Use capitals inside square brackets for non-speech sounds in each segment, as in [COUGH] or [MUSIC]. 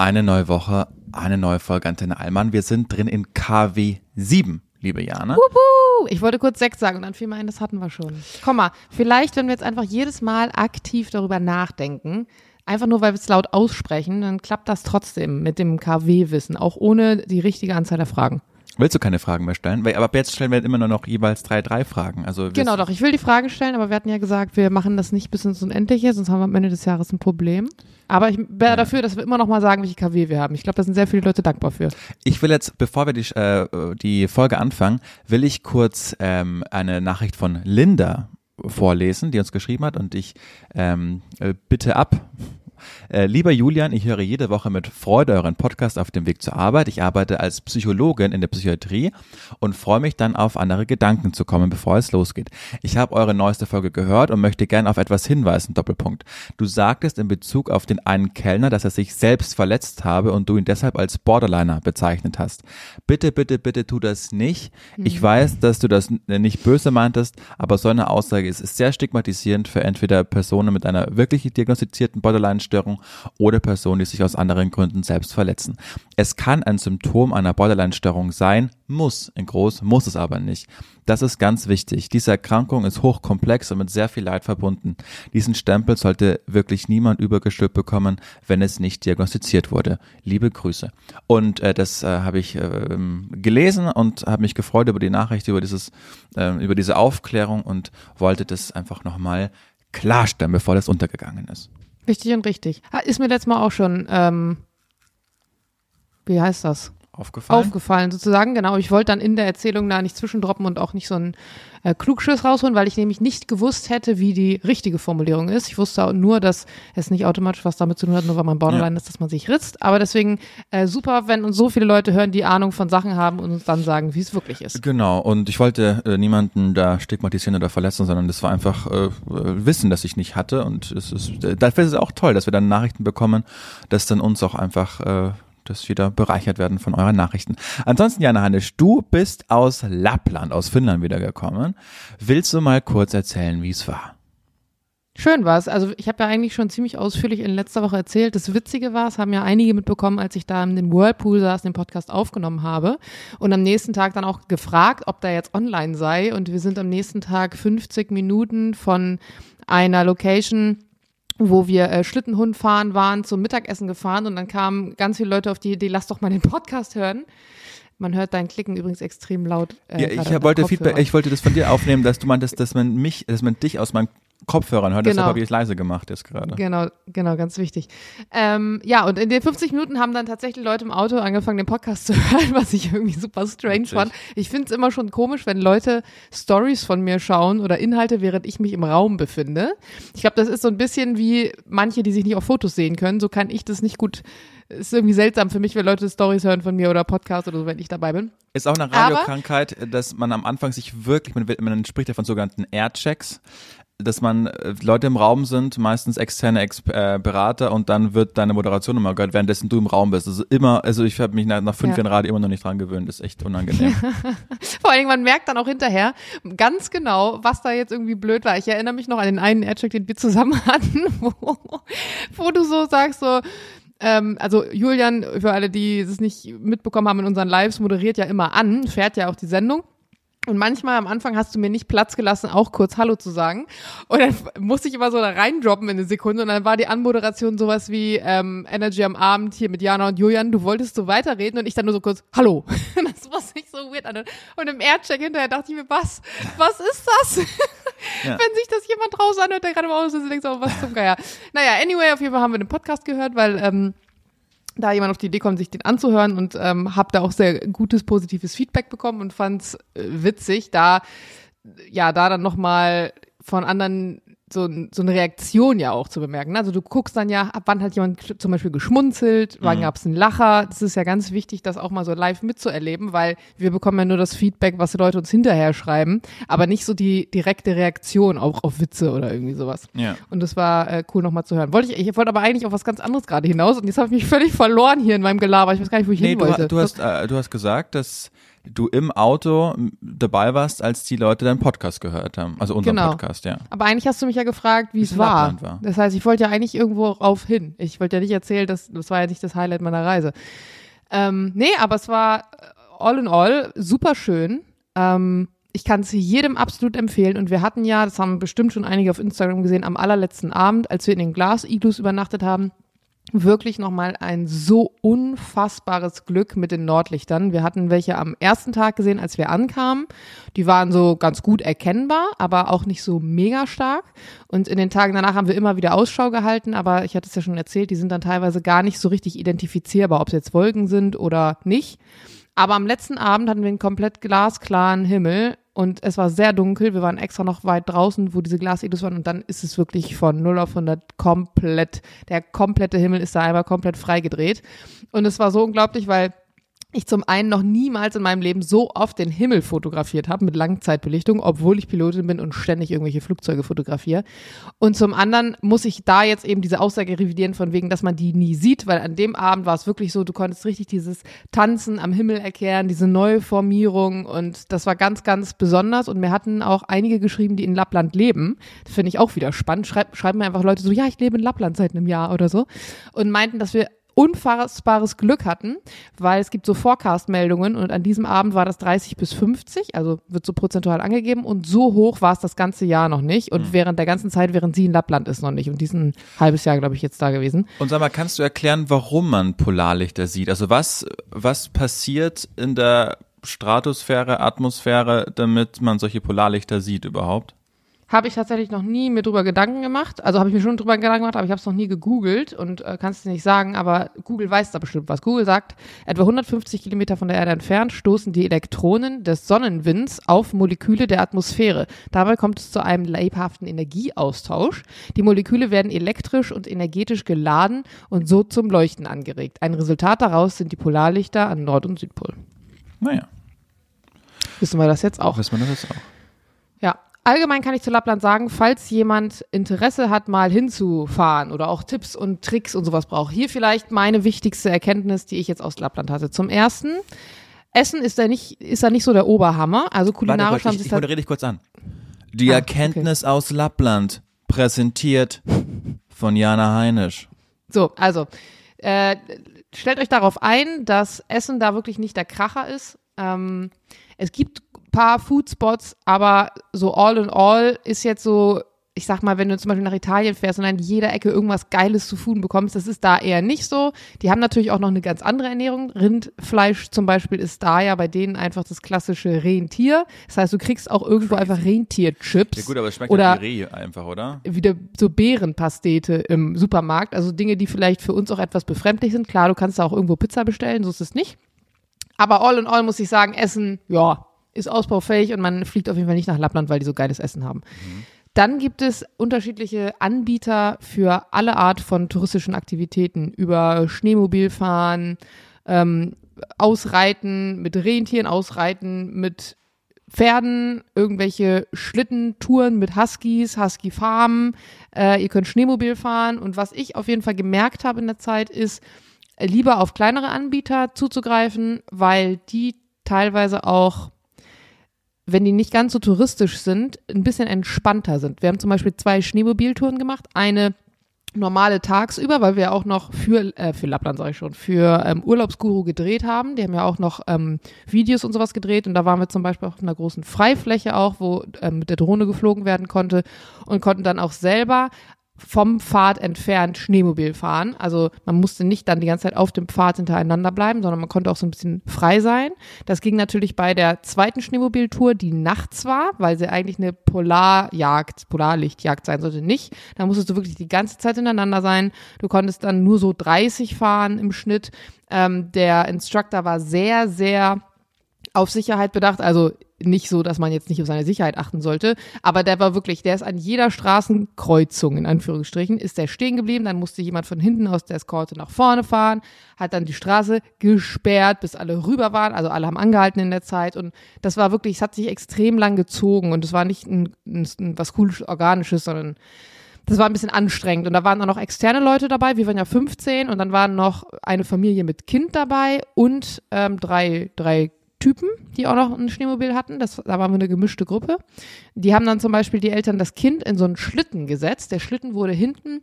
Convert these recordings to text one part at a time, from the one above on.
Eine neue Woche, eine neue Folge Antenne Allmann. Wir sind drin in KW 7, liebe Jana. Wuhu! Ich wollte kurz sechs sagen und dann fiel mir ein, das hatten wir schon. Komm mal, vielleicht, wenn wir jetzt einfach jedes Mal aktiv darüber nachdenken, einfach nur, weil wir es laut aussprechen, dann klappt das trotzdem mit dem KW-Wissen, auch ohne die richtige Anzahl der Fragen. Willst du keine Fragen mehr stellen? Weil, aber ab jetzt stellen wir immer nur noch jeweils drei, drei Fragen. Also Genau, doch, ich will die Fragen stellen, aber wir hatten ja gesagt, wir machen das nicht bis ins Unendliche, sonst haben wir am Ende des Jahres ein Problem. Aber ich wäre dafür, dass wir immer noch mal sagen, welche KW wir haben. Ich glaube, da sind sehr viele Leute dankbar für. Ich will jetzt, bevor wir die, äh, die Folge anfangen, will ich kurz ähm, eine Nachricht von Linda vorlesen, die uns geschrieben hat und ich ähm, äh, bitte ab. Äh, lieber Julian, ich höre jede Woche mit Freude euren Podcast auf dem Weg zur Arbeit. Ich arbeite als Psychologin in der Psychiatrie und freue mich dann auf andere Gedanken zu kommen, bevor es losgeht. Ich habe eure neueste Folge gehört und möchte gern auf etwas hinweisen, Doppelpunkt. Du sagtest in Bezug auf den einen Kellner, dass er sich selbst verletzt habe und du ihn deshalb als Borderliner bezeichnet hast. Bitte, bitte, bitte tu das nicht. Ich weiß, dass du das nicht böse meintest, aber so eine Aussage ist, ist sehr stigmatisierend für entweder Personen mit einer wirklich diagnostizierten Borderline-Störung oder Personen, die sich aus anderen Gründen selbst verletzen. Es kann ein Symptom einer Borderline-Störung sein, muss, in groß, muss es aber nicht. Das ist ganz wichtig. Diese Erkrankung ist hochkomplex und mit sehr viel Leid verbunden. Diesen Stempel sollte wirklich niemand übergestülpt bekommen, wenn es nicht diagnostiziert wurde. Liebe Grüße. Und äh, das äh, habe ich ähm, gelesen und habe mich gefreut über die Nachricht, über dieses, ähm, über diese Aufklärung und wollte das einfach nochmal klarstellen, bevor das untergegangen ist. Wichtig und richtig. Ist mir letztes Mal auch schon, ähm, wie heißt das? Aufgefallen? Aufgefallen sozusagen, genau. Ich wollte dann in der Erzählung da nicht zwischendroppen und auch nicht so einen äh, Klugschiss rausholen, weil ich nämlich nicht gewusst hätte, wie die richtige Formulierung ist. Ich wusste nur, dass es nicht automatisch was damit zu tun hat, nur weil man Borderline ist, dass man sich ritzt. Aber deswegen äh, super, wenn uns so viele Leute hören, die Ahnung von Sachen haben und uns dann sagen, wie es wirklich ist. Genau, und ich wollte äh, niemanden da stigmatisieren oder verletzen, sondern das war einfach äh, äh, Wissen, das ich nicht hatte. Und es ist, äh, dafür ist es auch toll, dass wir dann Nachrichten bekommen, dass dann uns auch einfach äh, das wieder bereichert werden von euren Nachrichten. Ansonsten, Jana Hannisch, du bist aus Lappland, aus Finnland wiedergekommen. Willst du mal kurz erzählen, wie es war? Schön war's. Also ich habe ja eigentlich schon ziemlich ausführlich in letzter Woche erzählt. Das Witzige war, es haben ja einige mitbekommen, als ich da in dem Whirlpool saß, den Podcast aufgenommen habe und am nächsten Tag dann auch gefragt, ob der jetzt online sei. Und wir sind am nächsten Tag 50 Minuten von einer Location wo wir äh, Schlittenhund fahren waren, zum Mittagessen gefahren und dann kamen ganz viele Leute auf die Idee, lass doch mal den Podcast hören. Man hört dein Klicken übrigens extrem laut. Äh, Ja, ich wollte Feedback, ich wollte das von dir aufnehmen, dass du meintest, dass man mich, dass man dich aus meinen Kopfhörern hört. Genau. Deshalb habe ich es leise gemacht jetzt gerade. Genau, genau, ganz wichtig. Ähm, ja, und in den 50 Minuten haben dann tatsächlich Leute im Auto angefangen, den Podcast [LAUGHS] zu hören, was ich irgendwie super strange Witzig. fand. Ich finde es immer schon komisch, wenn Leute Stories von mir schauen oder Inhalte, während ich mich im Raum befinde. Ich glaube, das ist so ein bisschen wie manche, die sich nicht auf Fotos sehen können. So kann ich das nicht gut. Ist irgendwie seltsam für mich, wenn Leute Stories hören von mir oder Podcasts oder so, wenn ich dabei bin. Ist auch eine Radiokrankheit, dass man am Anfang sich wirklich, man, man spricht ja von sogenannten Airchecks, dass man äh, Leute im Raum sind, meistens externe Ex äh, Berater und dann wird deine Moderation immer gehört, währenddessen du im Raum bist. Also immer, also ich habe mich nach, nach fünf Ja. Jahren Radio immer noch nicht dran gewöhnt, das ist echt unangenehm. [LAUGHS] Vor allen Dingen, man merkt dann auch hinterher ganz genau, was da jetzt irgendwie blöd war. Ich erinnere mich noch an den einen Aircheck, den wir zusammen [LAUGHS] hatten, wo, wo du so sagst, so, ähm, also Julian, für alle, die es nicht mitbekommen haben in unseren Lives, moderiert ja immer an, fährt ja auch die Sendung. Und manchmal am Anfang hast du mir nicht Platz gelassen, auch kurz Hallo zu sagen. Und dann musste ich immer so da reindroppen in eine Sekunde. Und dann war die Anmoderation sowas wie ähm, Energy am Abend hier mit Jana und Julian. Du wolltest so weiterreden und ich dann nur so kurz Hallo. [LAUGHS] Das war sich so weird an. Und im Aircheck hinterher dachte ich mir, was? Was ist das? [LAUGHS] Ja. Wenn sich das jemand draußen anhört, der gerade im Auto sitzt denkt so, was zum Geier. Naja, anyway, auf jeden Fall haben wir den Podcast gehört, weil ähm, da jemand auf die Idee kommt, sich den anzuhören und ähm, habe da auch sehr gutes, positives Feedback bekommen und fand's äh, witzig, da ja, da dann nochmal von anderen so, so eine Reaktion ja auch zu bemerken. Also du guckst dann ja, ab wann hat jemand zum Beispiel geschmunzelt, wann Mhm. gab's einen Lacher. Das ist ja ganz wichtig, das auch mal so live mitzuerleben, weil wir bekommen ja nur das Feedback, was die Leute uns hinterher schreiben, aber nicht so die direkte Reaktion auch auf Witze oder irgendwie sowas. Ja. Und das war äh, cool nochmal zu hören. Wollte ich, ich wollte aber eigentlich auf was ganz anderes gerade hinaus und jetzt habe ich mich völlig verloren hier in meinem Gelaber. Ich weiß gar nicht, wo ich Nee, hin du, wollte. du, hast, äh, du hast gesagt, dass du im Auto dabei warst, als die Leute deinen Podcast gehört haben. Also unseren Genau. Podcast, ja. Aber eigentlich hast du mich ja gefragt, wie es war. War. Das heißt, ich wollte ja eigentlich irgendwo rauf hin. Ich wollte ja nicht erzählen, dass das war ja nicht das Highlight meiner Reise. Ähm, nee, aber es war äh, all in all super schön. Ähm, ich kann es jedem absolut empfehlen. Und wir hatten ja, das haben bestimmt schon einige auf Instagram gesehen, am allerletzten Abend, als wir in den Glas-Iglus übernachtet haben, wirklich nochmal ein so unfassbares Glück mit den Nordlichtern. Wir hatten welche am ersten Tag gesehen, als wir ankamen. Die waren so ganz gut erkennbar, aber auch nicht so mega stark. Und in den Tagen danach haben wir immer wieder Ausschau gehalten, aber ich hatte es ja schon erzählt, die sind dann teilweise gar nicht so richtig identifizierbar, ob es jetzt Wolken sind oder nicht. Aber am letzten Abend hatten wir einen komplett glasklaren Himmel und es war sehr dunkel. Wir waren extra noch weit draußen, wo diese Glasidus waren und dann ist es wirklich von 0 auf 100 komplett, der komplette Himmel ist da einmal komplett freigedreht. Und es war so unglaublich, weil ich zum einen noch niemals in meinem Leben so oft den Himmel fotografiert habe mit Langzeitbelichtung, obwohl ich Pilotin bin und ständig irgendwelche Flugzeuge fotografiere. Und zum anderen muss ich da jetzt eben diese Aussage revidieren von wegen, dass man die nie sieht, weil an dem Abend war es wirklich so, du konntest richtig dieses Tanzen am Himmel erkehren, diese neue Formierung und das war ganz, ganz besonders und mir hatten auch einige geschrieben, die in Lappland leben. Das finde ich auch wieder spannend. Schreib, schreiben mir einfach Leute so, ja, ich lebe in Lappland seit einem Jahr oder so und meinten, dass wir unfassbares Glück hatten, weil es gibt so Forecast-Meldungen und an diesem Abend war das 30 bis 50, also wird so prozentual angegeben und so hoch war es das ganze Jahr noch nicht und während der ganzen Zeit, während sie in Lappland ist, noch nicht und diesen halbes Jahr, glaube ich, jetzt da gewesen. Und sag mal, kannst du erklären, warum man Polarlichter sieht? Also was, was passiert in der Stratosphäre, Atmosphäre, damit man solche Polarlichter sieht überhaupt? Habe ich tatsächlich noch nie mir drüber Gedanken gemacht. Also habe ich mir schon drüber Gedanken gemacht, aber ich habe es noch nie gegoogelt und äh, kannst es nicht sagen. Aber Google weiß da bestimmt was. Google sagt, etwa 150 Kilometer von der Erde entfernt stoßen die Elektronen des Sonnenwinds auf Moleküle der Atmosphäre. Dabei kommt es zu einem lebhaften Energieaustausch. Die Moleküle werden elektrisch und energetisch geladen und so zum Leuchten angeregt. Ein Resultat daraus sind die Polarlichter an Nord- und Südpol. Naja, Wissen wir das jetzt auch? wissen wir das auch. Ja, allgemein kann ich zu Lappland sagen, falls jemand Interesse hat, mal hinzufahren oder auch Tipps und Tricks und sowas braucht. Hier vielleicht meine wichtigste Erkenntnis, die ich jetzt aus Lappland hatte. Zum ersten, Essen ist da nicht, ist da nicht so der Oberhammer. Also kulinarisch Warte, haben sie ich moderiere dich kurz an. Die Ah, Erkenntnis aus Lappland, präsentiert von Jana Heinisch. So, also, äh, stellt euch darauf ein, dass Essen da wirklich nicht der Kracher ist. Ähm, es gibt paar Foodspots, aber so all in all ist jetzt so, ich sag mal, wenn du zum Beispiel nach Italien fährst und an jeder Ecke irgendwas Geiles zu tun bekommst, das ist da eher nicht so. Die haben natürlich auch noch eine ganz andere Ernährung. Rindfleisch zum Beispiel ist da ja bei denen einfach das klassische Rentier. Das heißt, du kriegst auch irgendwo einfach Rentierchips. Ja gut, aber es schmeckt Oder- ja wie Reh einfach, oder? wieder so Beerenpastete im Supermarkt, also Dinge, die vielleicht für uns auch etwas befremdlich sind. Klar, du kannst da auch irgendwo Pizza bestellen, so ist es nicht. Aber all in all muss ich sagen, Essen, ja, ist ausbaufähig und man fliegt auf jeden Fall nicht nach Lappland, weil die so geiles Essen haben. Dann gibt es unterschiedliche Anbieter für alle Art von touristischen Aktivitäten, über Schneemobilfahren, ähm, Ausreiten, mit Rentieren ausreiten, mit Pferden, irgendwelche Schlittentouren mit Huskies, Husky-Farmen. Äh, ihr könnt Schneemobil fahren. Und was ich auf jeden Fall gemerkt habe in der Zeit ist, lieber auf kleinere Anbieter zuzugreifen, weil die teilweise auch, wenn die nicht ganz so touristisch sind, ein bisschen entspannter sind. Wir haben zum Beispiel zwei Schneemobiltouren gemacht. Eine normale tagsüber, weil wir auch noch für, äh, für Lappland, sage ich schon, für ähm, Urlaubsguru gedreht haben. Die haben ja auch noch ähm, Videos und sowas gedreht und da waren wir zum Beispiel auf einer großen Freifläche auch, wo ähm, mit der Drohne geflogen werden konnte und konnten dann auch selber vom Pfad entfernt Schneemobil fahren. Also man musste nicht dann die ganze Zeit auf dem Pfad hintereinander bleiben, sondern man konnte auch so ein bisschen frei sein. Das ging natürlich bei der zweiten Schneemobiltour, die nachts war, weil sie eigentlich eine Polarjagd, Polarlichtjagd sein sollte, nicht. Da musstest du wirklich die ganze Zeit hintereinander sein. Du konntest dann nur so 30 fahren im Schnitt. Ähm, der Instructor war sehr, sehr auf Sicherheit bedacht, also nicht so, dass man jetzt nicht auf seine Sicherheit achten sollte, aber der war wirklich, der ist an jeder Straßenkreuzung, in Anführungsstrichen, ist der stehen geblieben, dann musste jemand von hinten aus der Eskorte nach vorne fahren, hat dann die Straße gesperrt, bis alle rüber waren, also alle haben angehalten in der Zeit und das war wirklich, es hat sich extrem lang gezogen und es war nicht ein, ein, ein was cooles, organisches, sondern das war ein bisschen anstrengend. Und da waren auch noch externe Leute dabei. Wir waren ja 15 und dann waren noch eine Familie mit Kind dabei und ähm, drei, drei Typen, die auch noch ein Schneemobil hatten. Das, da waren wir eine gemischte Gruppe. Die haben dann zum Beispiel die Eltern das Kind in so einen Schlitten gesetzt. Der Schlitten wurde hinten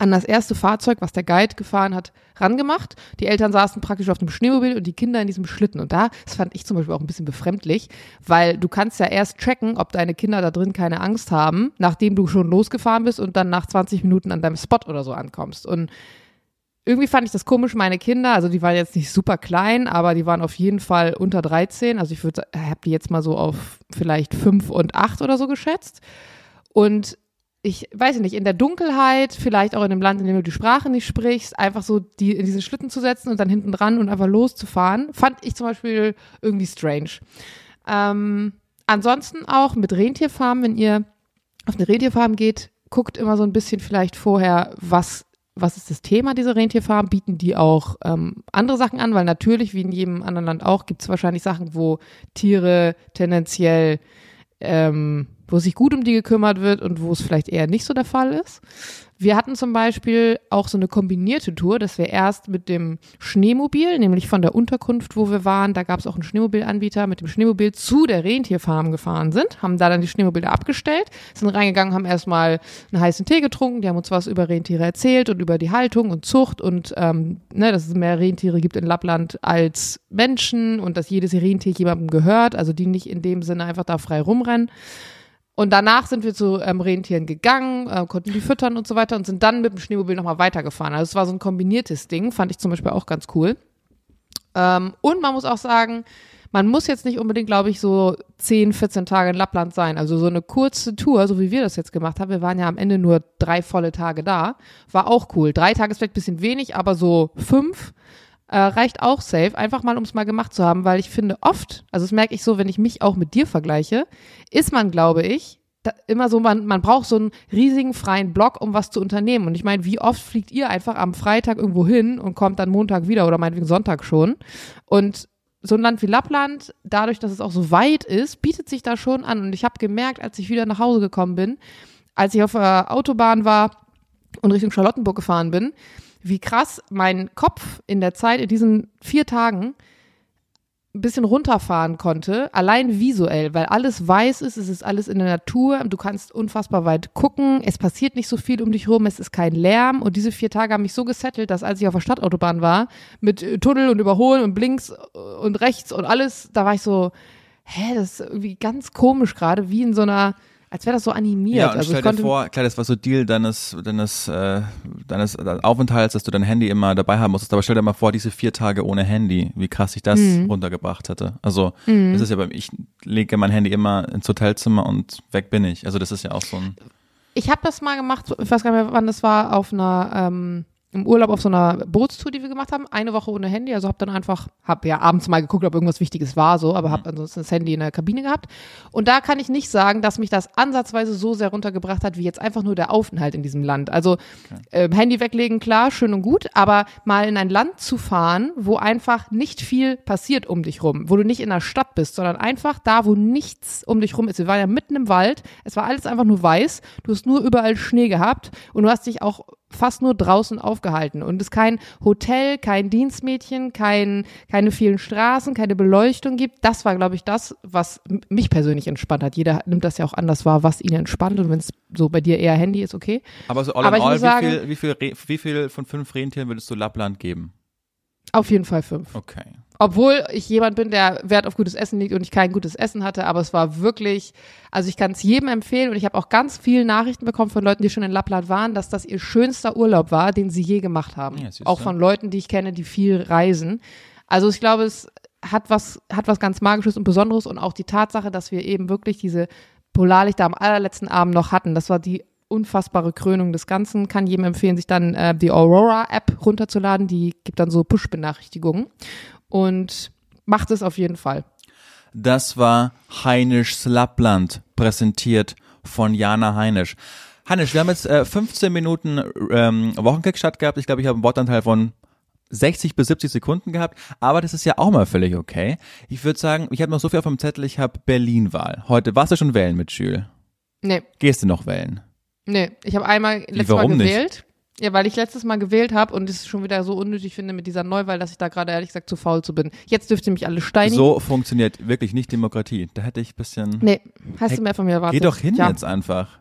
an das erste Fahrzeug, was der Guide gefahren hat, rangemacht. Die Eltern saßen praktisch auf dem Schneemobil und die Kinder in diesem Schlitten. Und da, das fand ich zum Beispiel auch ein bisschen befremdlich, weil du kannst ja erst tracken, ob deine Kinder da drin keine Angst haben, nachdem du schon losgefahren bist und dann nach 20 Minuten an deinem Spot oder so ankommst. Und irgendwie fand ich das komisch, meine Kinder, also die waren jetzt nicht super klein, aber die waren auf jeden Fall unter 13. Also ich würde, habe die jetzt mal so auf vielleicht fünf und acht oder so geschätzt. Und ich weiß nicht, in der Dunkelheit, vielleicht auch in einem Land, in dem du die Sprache nicht sprichst, einfach so die in diesen Schlitten zu setzen und dann hinten dran und einfach loszufahren, fand ich zum Beispiel irgendwie strange. Ähm, ansonsten auch mit Rentierfarmen, wenn ihr auf eine Rentierfarm geht, guckt immer so ein bisschen vielleicht vorher, was was ist das Thema dieser Rentierfarm? Bieten die auch ähm, andere Sachen an? Weil natürlich, wie in jedem anderen Land auch, gibt es wahrscheinlich Sachen, wo Tiere tendenziell ähm, wo sich gut um die gekümmert wird und wo es vielleicht eher nicht so der Fall ist. Wir hatten zum Beispiel auch so eine kombinierte Tour, dass wir erst mit dem Schneemobil, nämlich von der Unterkunft, wo wir waren, da gab es auch einen Schneemobilanbieter, mit dem Schneemobil zu der Rentierfarm gefahren sind, haben da dann die Schneemobile abgestellt, sind reingegangen, haben erstmal einen heißen Tee getrunken, die haben uns was über Rentiere erzählt und über die Haltung und Zucht und ähm, ne, dass es mehr Rentiere gibt in Lappland als Menschen und dass jedes Rentier jemandem gehört, also die nicht in dem Sinne einfach da frei rumrennen. Und danach sind wir zu ähm, Rentieren gegangen, äh, konnten die füttern und so weiter und sind dann mit dem Schneemobil nochmal weitergefahren. Also es war so ein kombiniertes Ding, fand ich zum Beispiel auch ganz cool. Ähm, und man muss auch sagen, man muss jetzt nicht unbedingt, glaube ich, so 10, 14 Tage in Lappland sein. Also so eine kurze Tour, so wie wir das jetzt gemacht haben. Wir waren ja am Ende nur drei volle Tage da. War auch cool. Drei Tage ist vielleicht ein bisschen wenig, aber so fünf äh, reicht auch safe, einfach mal, um es mal gemacht zu haben, weil ich finde oft, also das merke ich so, wenn ich mich auch mit dir vergleiche, ist man, glaube ich, da, immer so, man, man braucht so einen riesigen freien Block, um was zu unternehmen. Und ich meine, wie oft fliegt ihr einfach am Freitag irgendwo hin und kommt dann Montag wieder oder meinetwegen Sonntag schon? Und so ein Land wie Lappland, dadurch, dass es auch so weit ist, bietet sich da schon an. Und ich habe gemerkt, als ich wieder nach Hause gekommen bin, als ich auf der Autobahn war und Richtung Charlottenburg gefahren bin, wie krass mein Kopf in der Zeit, in diesen vier Tagen, ein bisschen runterfahren konnte, allein visuell, weil alles weiß ist, es ist alles in der Natur, du kannst unfassbar weit gucken, es passiert nicht so viel um dich rum, es ist kein Lärm und diese vier Tage haben mich so gesettelt, dass als ich auf der Stadtautobahn war, mit Tunnel und Überholen und links und rechts und alles, da war ich so, hä, das ist irgendwie ganz komisch gerade, wie in so einer als wäre das so animiert. Ja, und also stell dir vor, klar, das war so Deal deines, deines, äh, deines Aufenthalts, dass du dein Handy immer dabei haben musstest. Aber stell dir mal vor, diese vier Tage ohne Handy, wie krass ich das mhm. runtergebracht hätte. Also, mhm. das ist ja beim, ich lege mein Handy immer ins Hotelzimmer und weg bin ich. Also, das ist ja auch so ein. Ich habe das mal gemacht, ich weiß gar nicht mehr, wann das war, auf einer, ähm, im Urlaub auf so einer Bootstour, die wir gemacht haben, eine Woche ohne Handy. Also habe dann einfach, habe ja abends mal geguckt, ob irgendwas Wichtiges war, so, aber habe mhm. ansonsten das Handy in der Kabine gehabt. Und da kann ich nicht sagen, dass mich das ansatzweise so sehr runtergebracht hat, wie jetzt einfach nur der Aufenthalt in diesem Land. Also okay. äh, Handy weglegen, klar, schön und gut, aber mal in ein Land zu fahren, wo einfach nicht viel passiert um dich rum, wo du nicht in der Stadt bist, sondern einfach da, wo nichts um dich rum ist. Wir waren ja mitten im Wald, es war alles einfach nur weiß, du hast nur überall Schnee gehabt und du hast dich auch fast nur draußen aufgehalten und es kein Hotel, kein Dienstmädchen, kein, keine vielen Straßen, keine Beleuchtung gibt. Das war, glaube ich, das, was mich persönlich entspannt hat. Jeder nimmt das ja auch anders wahr, was ihn entspannt und wenn es so bei dir eher Handy ist, okay. Aber so all Aber in all, wie, sagen, viel, wie, viel, wie viel von fünf Rentieren würdest du Lappland geben? Auf jeden Fall fünf. Okay. Obwohl ich jemand bin, der Wert auf gutes Essen liegt und ich kein gutes Essen hatte, aber es war wirklich, also ich kann es jedem empfehlen und ich habe auch ganz viele Nachrichten bekommen von Leuten, die schon in Lappland waren, dass das ihr schönster Urlaub war, den sie je gemacht haben. Ja, auch von Leuten, die ich kenne, die viel reisen. Also ich glaube, es hat was, hat was ganz Magisches und Besonderes und auch die Tatsache, dass wir eben wirklich diese Polarlichter am allerletzten Abend noch hatten. Das war die unfassbare Krönung des Ganzen. Kann jedem empfehlen, sich dann äh, die Aurora-App runterzuladen. Die gibt dann so Push-Benachrichtigungen und macht es auf jeden Fall. Das war Heinischs Lappland, präsentiert von Jana Heinisch. Heinisch, wir haben jetzt äh, 15 Minuten ähm, Wochenkick gehabt. Ich glaube, ich habe einen Wortanteil von 60 bis 70 Sekunden gehabt, aber das ist ja auch mal völlig okay. Ich würde sagen, ich habe noch so viel auf dem Zettel, ich habe Berlin-Wahl. Heute warst du schon wählen mit Schül? Nee. Gehst du noch wählen? Nee, ich habe einmal letztes Mal gewählt. Nicht? Ja, weil ich letztes Mal gewählt habe und es schon wieder so unnötig finde mit dieser Neuwahl, dass ich da gerade ehrlich gesagt zu faul zu bin. Jetzt dürft ihr mich alle steinigen. So funktioniert wirklich nicht Demokratie. Da hätte ich ein bisschen. Nee, hast du mehr von mir erwartet? Geh doch hin ja. jetzt einfach.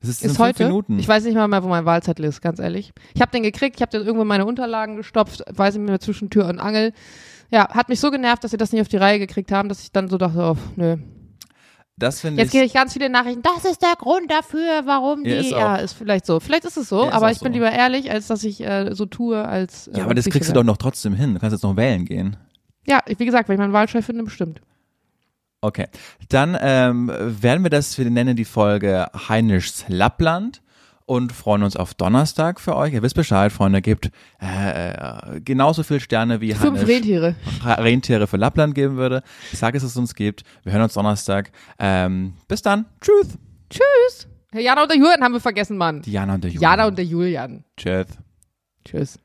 Das ist, Ist fünf heute? Minuten. Ich weiß nicht mal mehr, wo mein Wahlzettel ist, ganz ehrlich. Ich habe den gekriegt, ich habe den irgendwo in meine Unterlagen gestopft, weiß nicht mehr zwischen Tür und Angel. Ja, hat mich so genervt, dass sie das nicht auf die Reihe gekriegt haben, dass ich dann so dachte, oh, nö. Das finde Jetzt ich. kriege ich ganz viele Nachrichten, das ist der Grund dafür, warum die. Ja, ist. Ja, ist vielleicht so. Vielleicht ist es so, Ja, aber ich bin so. lieber ehrlich, als dass ich äh, so tue, als. Äh, Ja, aber das kriegst du doch noch trotzdem hin. Du kannst jetzt noch wählen gehen. Ja, wie gesagt, wenn ich meinen Wahlschein finde, bestimmt. Okay. Dann ähm, werden wir das, wir nennen die Folge Heinischs Lappland und freuen uns auf Donnerstag für euch. Ihr wisst Bescheid, Freunde, gebt äh, äh, genauso viel Sterne wie Fünf Rentiere. Rentiere für Lappland geben würde. Ich sage es, es uns gibt. Wir hören uns Donnerstag. Ähm, bis dann. Tschüss. Tschüss. Jana und der Julian haben wir vergessen, Mann. Diana und der Julian. Jana und der Julian. Tschüss. Tschüss.